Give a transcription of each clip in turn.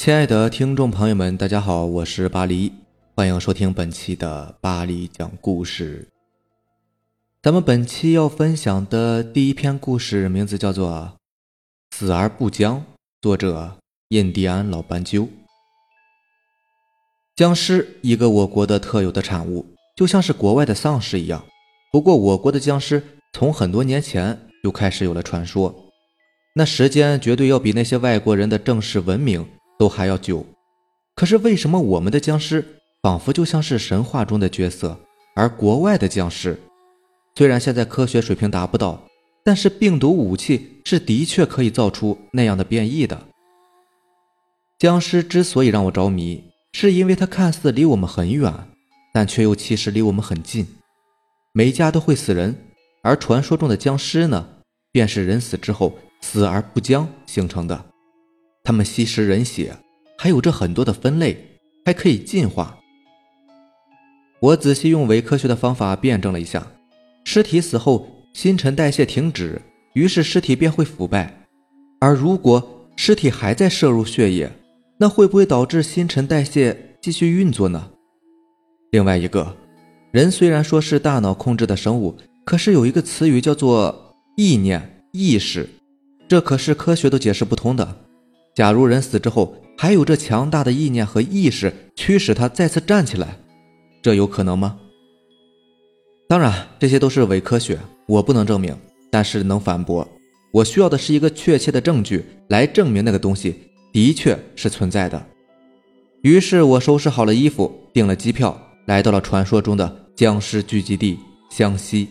亲爱的听众朋友们，大家好，我是巴黎，欢迎收听本期的巴黎讲故事。咱们本期要分享的第一篇故事名字叫做《死而不僵》，作者印第安老斑鸠。僵尸，一个我国的特有的产物，就像是国外的丧尸一样。不过，我国的僵尸从很多年前就开始有了传说，那时间绝对要比那些外国人的正式文明。都还要久，可是为什么我们的僵尸仿佛就像是神话中的角色，而国外的僵尸，虽然现在科学水平达不到，但是病毒武器是的确可以造出那样的变异的。僵尸之所以让我着迷，是因为它看似离我们很远，但却又其实离我们很近。每家都会死人，而传说中的僵尸呢，便是人死之后死而不僵形成的。他们吸食人血，还有着很多的分类，还可以进化。我仔细用伪科学的方法辩证了一下：尸体死后新陈代谢停止，于是尸体便会腐败；而如果尸体还在摄入血液，那会不会导致新陈代谢继续运作呢？另外一个，人虽然说是大脑控制的生物，可是有一个词语叫做意念、意识，这可是科学都解释不通的。假如人死之后还有这强大的意念和意识驱使他再次站起来，这有可能吗？当然，这些都是伪科学，我不能证明，但是能反驳。我需要的是一个确切的证据来证明那个东西的确是存在的。于是我收拾好了衣服，订了机票，来到了传说中的僵尸聚集地湘西。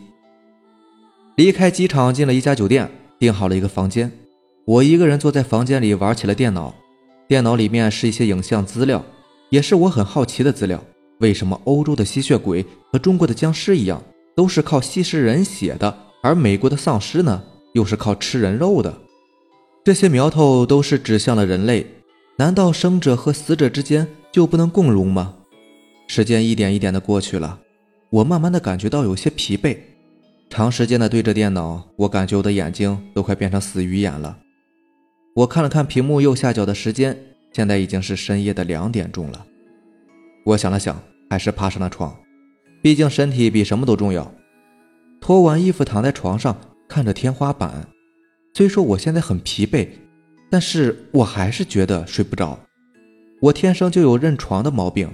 离开机场，进了一家酒店，订好了一个房间。我一个人坐在房间里玩起了电脑，电脑里面是一些影像资料，也是我很好奇的资料。为什么欧洲的吸血鬼和中国的僵尸一样，都是靠吸食人血的，而美国的丧尸呢，又是靠吃人肉的？这些苗头都是指向了人类。难道生者和死者之间就不能共荣吗？时间一点一点的过去了，我慢慢的感觉到有些疲惫。长时间的对着电脑，我感觉我的眼睛都快变成死鱼眼了。我看了看屏幕右下角的时间，现在已经是深夜的两点钟了。我想了想，还是爬上了床，毕竟身体比什么都重要。脱完衣服躺在床上，看着天花板。虽说我现在很疲惫，但是我还是觉得睡不着。我天生就有认床的毛病，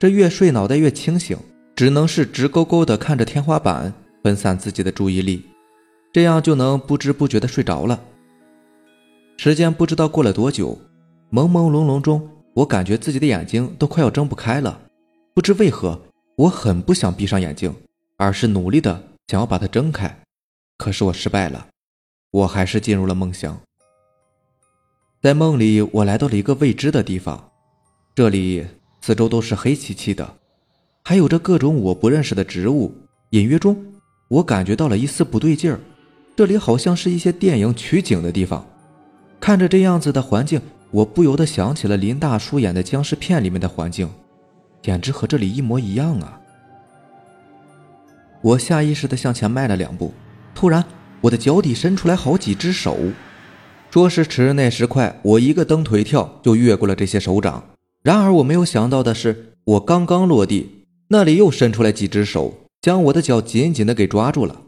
这越睡脑袋越清醒，只能是直勾勾的看着天花板，分散自己的注意力，这样就能不知不觉的睡着了。时间不知道过了多久，朦朦胧胧中，我感觉自己的眼睛都快要睁不开了。不知为何，我很不想闭上眼睛，而是努力的想要把它睁开。可是我失败了，我还是进入了梦乡。在梦里，我来到了一个未知的地方，这里四周都是黑漆漆的，还有着各种我不认识的植物。隐约中，我感觉到了一丝不对劲儿，这里好像是一些电影取景的地方。看着这样子的环境，我不由得想起了林大叔演的僵尸片里面的环境，简直和这里一模一样啊！我下意识的向前迈了两步，突然我的脚底伸出来好几只手，说时迟那时快，我一个蹬腿跳就越过了这些手掌。然而我没有想到的是，我刚刚落地，那里又伸出来几只手，将我的脚紧紧的给抓住了。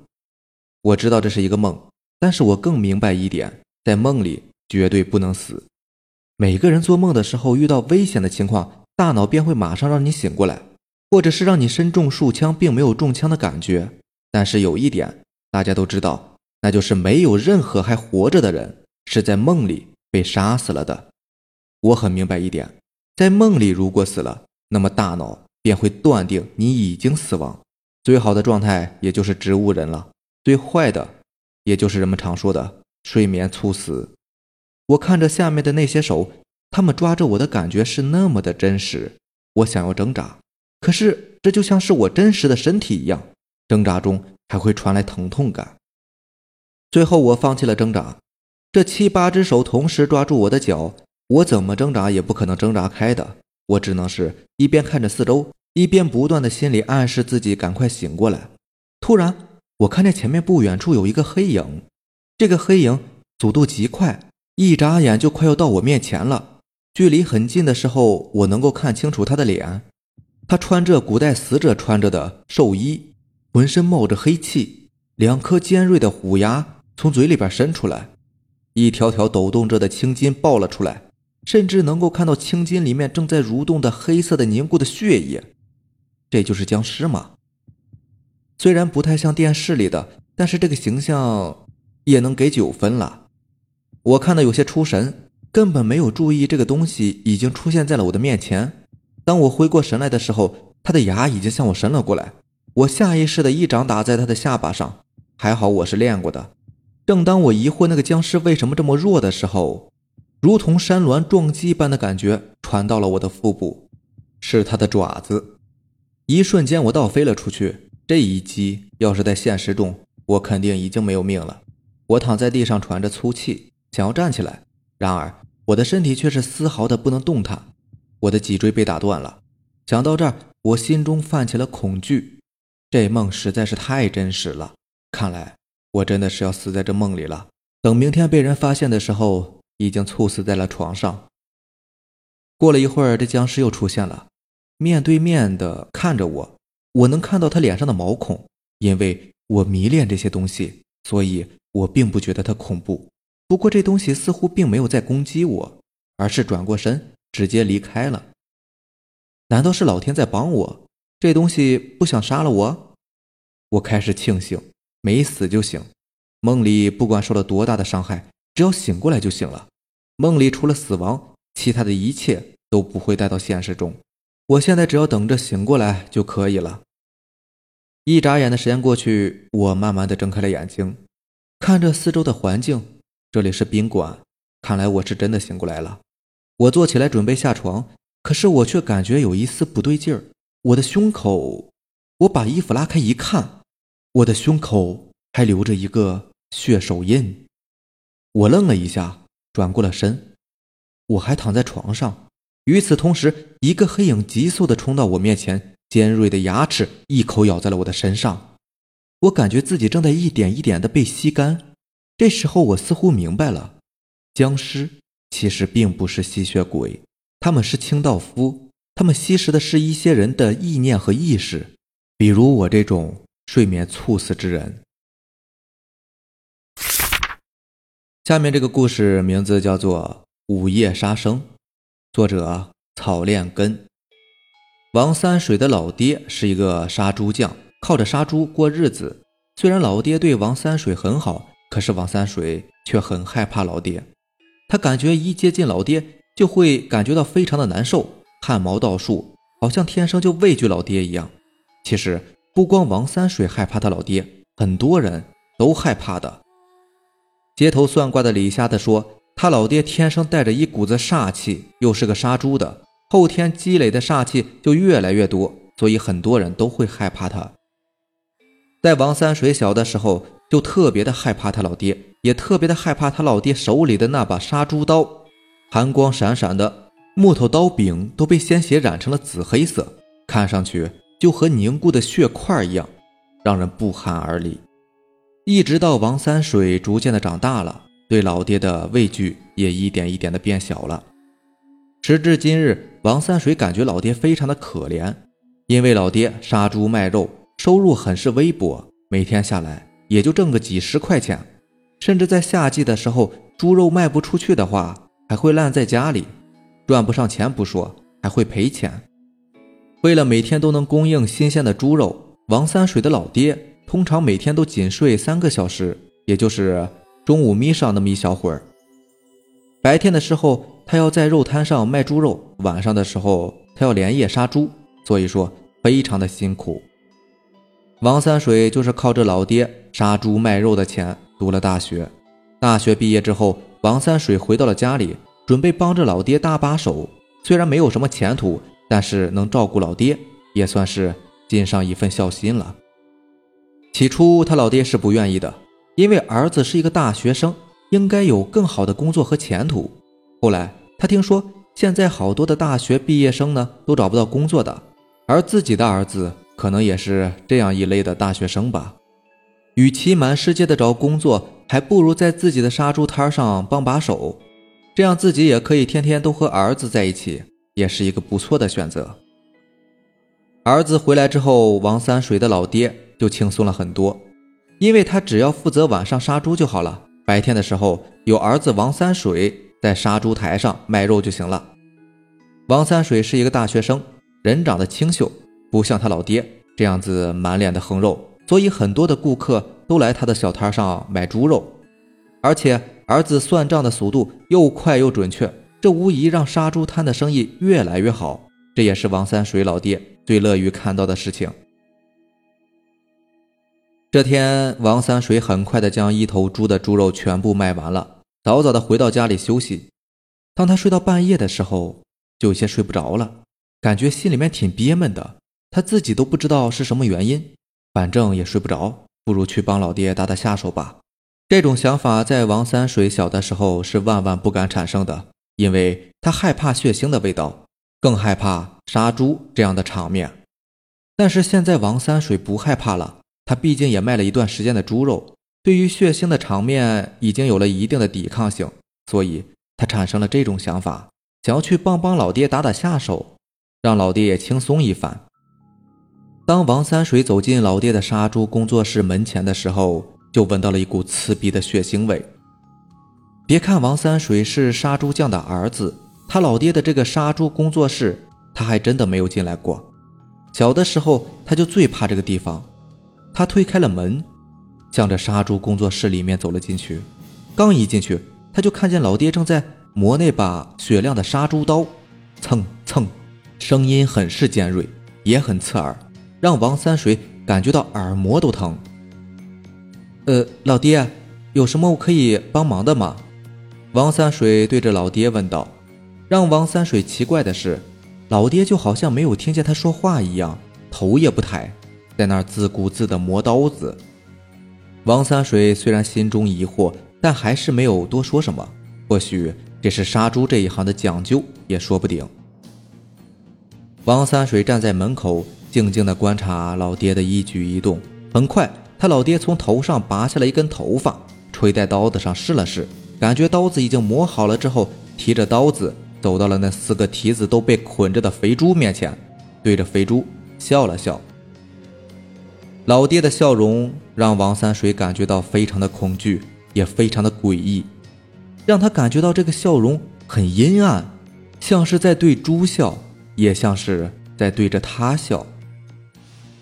我知道这是一个梦，但是我更明白一点，在梦里。绝对不能死。每个人做梦的时候遇到危险的情况，大脑便会马上让你醒过来，或者是让你身中数枪并没有中枪的感觉。但是有一点大家都知道，那就是没有任何还活着的人是在梦里被杀死了的。我很明白一点，在梦里如果死了，那么大脑便会断定你已经死亡。最好的状态也就是植物人了，最坏的也就是人们常说的睡眠猝死。我看着下面的那些手，他们抓着我的感觉是那么的真实。我想要挣扎，可是这就像是我真实的身体一样，挣扎中还会传来疼痛感。最后我放弃了挣扎，这七八只手同时抓住我的脚，我怎么挣扎也不可能挣扎开的。我只能是一边看着四周，一边不断的心里暗示自己赶快醒过来。突然，我看见前面不远处有一个黑影，这个黑影速度极快。一眨眼就快要到我面前了，距离很近的时候，我能够看清楚他的脸。他穿着古代死者穿着的寿衣，浑身冒着黑气，两颗尖锐的虎牙从嘴里边伸出来，一条条抖动着的青筋爆了出来，甚至能够看到青筋里面正在蠕动的黑色的凝固的血液。这就是僵尸吗？虽然不太像电视里的，但是这个形象也能给九分了。我看的有些出神，根本没有注意这个东西已经出现在了我的面前。当我回过神来的时候，他的牙已经向我伸了过来。我下意识的一掌打在他的下巴上，还好我是练过的。正当我疑惑那个僵尸为什么这么弱的时候，如同山峦撞击般的感觉传到了我的腹部，是他的爪子。一瞬间，我倒飞了出去。这一击要是在现实中，我肯定已经没有命了。我躺在地上喘着粗气，想要站起来，然而我的身体却是丝毫的不能动弹。我的脊椎被打断了。想到这儿，我心中泛起了恐惧。这梦实在是太真实了，看来我真的是要死在这梦里了。等明天被人发现的时候，已经猝死在了床上。过了一会儿，这僵尸又出现了，面对面的看着我。我能看到他脸上的毛孔，因为我迷恋这些东西，所以我并不觉得它恐怖。不过这东西似乎并没有在攻击我，而是转过身。直接离开了。难道是老天在帮我？这东西不想杀了我？我开始庆幸没死就行。梦里不管受了多大的伤害，只要醒过来就行了。梦里除了死亡，其他的一切都不会带到现实中。我现在只要等着醒过来就可以了。一眨眼的时间过去，我慢慢的睁开了眼睛，看着四周的环境。这里是宾馆，看来我是真的醒过来了。我坐起来准备下床，可是我却感觉有一丝不对劲儿。我的胸口，我把衣服拉开一看，我的胸口还留着一个血手印。我愣了一下，转过了身，我还躺在床上。与此同时，一个黑影急速的冲到我面前，尖锐的牙齿一口咬在了我的身上。我感觉自己正在一点一点的被吸干。这时候，我似乎明白了，僵尸。其实并不是吸血鬼，他们是清道夫，他们吸食的是一些人的意念和意识，比如我这种睡眠猝死之人。下面这个故事名字叫做《午夜杀生》，作者草炼根。王三水的老爹是一个杀猪匠，靠着杀猪过日子。虽然老爹对王三水很好，可是王三水却很害怕老爹。他感觉一接近老爹，就会感觉到非常的难受，汗毛倒竖，好像天生就畏惧老爹一样。其实不光王三水害怕他老爹，很多人都害怕的。街头算卦的李瞎子说，他老爹天生带着一股子煞气，又是个杀猪的，后天积累的煞气就越来越多，所以很多人都会害怕他。在王三水小的时候。就特别的害怕他老爹，也特别的害怕他老爹手里的那把杀猪刀，寒光闪闪的木头刀柄都被鲜血染成了紫黑色，看上去就和凝固的血块一样，让人不寒而栗。一直到王三水逐渐的长大了，对老爹的畏惧也一点一点的变小了。时至今日，王三水感觉老爹非常的可怜，因为老爹杀猪卖肉，收入很是微薄，每天下来。也就挣个几十块钱，甚至在夏季的时候，猪肉卖不出去的话，还会烂在家里，赚不上钱不说，还会赔钱。为了每天都能供应新鲜的猪肉，王三水的老爹通常每天都仅睡三个小时，也就是中午眯上那么一小会儿。白天的时候，他要在肉摊上卖猪肉；晚上的时候，他要连夜杀猪，所以说非常的辛苦。王三水就是靠着老爹杀猪卖肉的钱读了大学。大学毕业之后，王三水回到了家里，准备帮着老爹搭把手。虽然没有什么前途，但是能照顾老爹，也算是尽上一份孝心了。起初他老爹是不愿意的，因为儿子是一个大学生，应该有更好的工作和前途。后来他听说现在好多的大学毕业生呢都找不到工作的，而自己的儿子。可能也是这样一类的大学生吧。与其满世界的找工作，还不如在自己的杀猪摊上帮把手。这样自己也可以天天都和儿子在一起，也是一个不错的选择。儿子回来之后，王三水的老爹就轻松了很多，因为他只要负责晚上杀猪就好了，白天的时候有儿子王三水在杀猪台上卖肉就行了。王三水是一个大学生，人长得清秀，不像他老爹这样子满脸的横肉，所以很多的顾客都来他的小摊上买猪肉，而且儿子算账的速度又快又准确，这无疑让杀猪摊的生意越来越好。这也是王三水老爹最乐于看到的事情。这天，王三水很快的将一头猪的猪肉全部卖完了，早早的回到家里休息。当他睡到半夜的时候，就有些睡不着了，感觉心里面挺憋闷的，他自己都不知道是什么原因，反正也睡不着，不如去帮老爹打打下手吧。这种想法在王三水小的时候是万万不敢产生的，因为他害怕血腥的味道。更害怕杀猪这样的场面，但是现在王三水不害怕了。他毕竟也卖了一段时间的猪肉，对于血腥的场面已经有了一定的抵抗性，所以他产生了这种想法，想要去帮帮老爹打打下手，让老爹也轻松一番。当王三水走进老爹的杀猪工作室门前的时候，就闻到了一股刺鼻的血腥味。别看王三水是杀猪匠的儿子。他老爹的这个杀猪工作室，他还真的没有进来过。小的时候他就最怕这个地方。他推开了门，向着杀猪工作室里面走了进去。刚一进去，他就看见老爹正在磨那把雪亮的杀猪刀，蹭蹭，声音很是尖锐，也很刺耳，让王三水感觉到耳膜都疼。呃，老爹，有什么我可以帮忙的吗？王三水对着老爹问道。让王三水奇怪的是，老爹就好像没有听见他说话一样，头也不抬，在那儿自顾自地磨刀子。王三水虽然心中疑惑，但还是没有多说什么。或许这是杀猪这一行的讲究，也说不定。王三水站在门口，静静地观察老爹的一举一动。很快，他老爹从头上拔下了一根头发，垂在刀子上试了试，感觉刀子已经磨好了之后，提着刀子。走到了那四个蹄子都被捆着的肥猪面前，对着肥猪笑了笑。老爹的笑容让王三水感觉到非常的恐惧，也非常的诡异，让他感觉到这个笑容很阴暗，像是在对猪笑，也像是在对着他笑。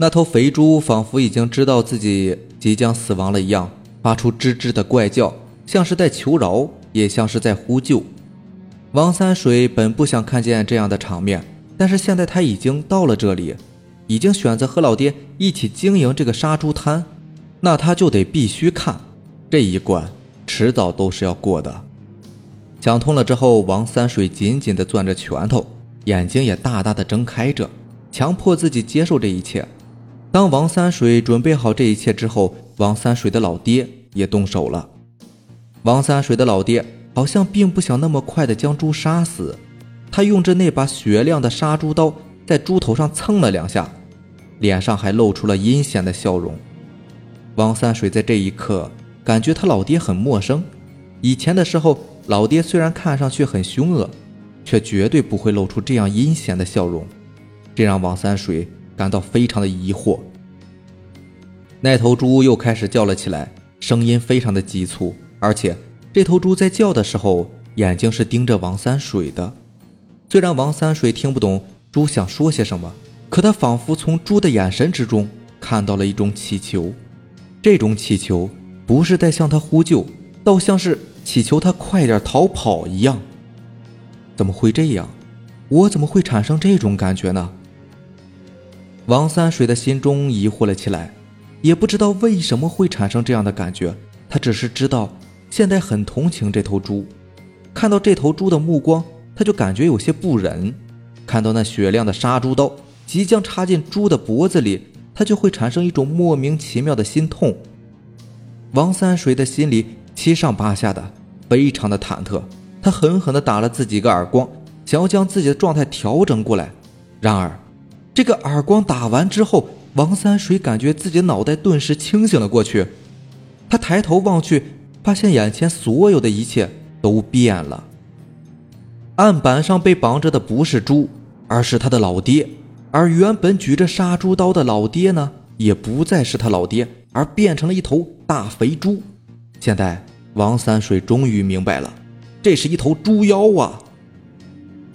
那头肥猪仿佛已经知道自己即将死亡了一样，发出吱吱的怪叫，像是在求饶，也像是在呼救。王三水本不想看见这样的场面，但是现在他已经到了这里，已经选择和老爹一起经营这个杀猪摊，那他就得必须看这一关，迟早都是要过的。想通了之后，王三水紧紧地攥着拳头，眼睛也大大的睁开着，强迫自己接受这一切。当王三水准备好这一切之后，王三水的老爹也动手了。王三水的老爹。好像并不想那么快的将猪杀死，他用着那把雪亮的杀猪刀在猪头上蹭了两下，脸上还露出了阴险的笑容。王三水在这一刻感觉他老爹很陌生。以前的时候，老爹虽然看上去很凶恶，却绝对不会露出这样阴险的笑容，这让王三水感到非常的疑惑。那头猪又开始叫了起来，声音非常的急促，而且。这头猪在叫的时候，眼睛是盯着王三水的。虽然王三水听不懂猪想说些什么，可他仿佛从猪的眼神之中看到了一种祈求。这种祈求不是在向他呼救，倒像是祈求他快点逃跑一样。怎么会这样？我怎么会产生这种感觉呢？王三水的心中疑惑了起来，也不知道为什么会产生这样的感觉。他只是知道。现在很同情这头猪，看到这头猪的目光，他就感觉有些不忍；看到那雪亮的杀猪刀即将插进猪的脖子里，他就会产生一种莫名其妙的心痛。王三水的心里七上八下的，非常的忐忑。他狠狠地打了自己一个耳光，想要将自己的状态调整过来。然而，这个耳光打完之后，王三水感觉自己脑袋顿时清醒了过去。他抬头望去。发现眼前所有的一切都变了，案板上被绑着的不是猪，而是他的老爹。而原本举着杀猪刀的老爹呢，也不再是他老爹，而变成了一头大肥猪。现在王三水终于明白了，这是一头猪妖啊！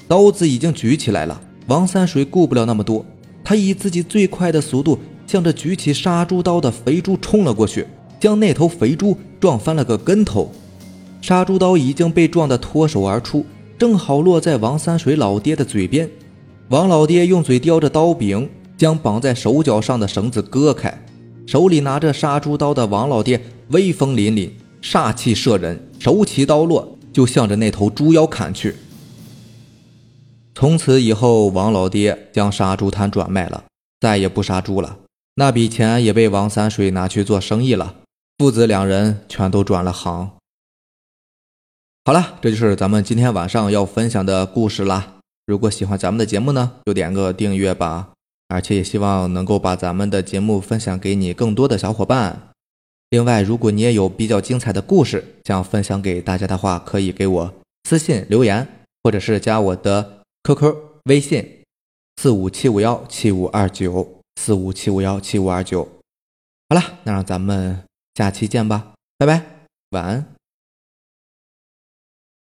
刀子已经举起来了，王三水顾不了那么多，他以自己最快的速度，向着举起杀猪刀的肥猪冲了过去，将那头肥猪撞翻了个跟头。杀猪刀已经被撞得脱手而出，正好落在王三水老爹的嘴边。王老爹用嘴叼着刀柄，将绑在手脚上的绳子割开。手里拿着杀猪刀的王老爹威风凛凛，煞气慑人，手起刀落就向着那头猪妖砍去。从此以后，王老爹将杀猪摊转卖了，再也不杀猪了。那笔钱也被王三水拿去做生意了，父子两人全都转了行。好了，这就是咱们今天晚上要分享的故事啦。如果喜欢咱们的节目呢，就点个订阅吧，而且也希望能够把咱们的节目分享给你更多的小伙伴。另外，如果你也有比较精彩的故事想分享给大家的话，可以给我私信留言，或者是加我的 QQ 微信四五七五幺七五二九四五七五幺七五二九。好了，那让咱们下期见吧，拜拜，晚安。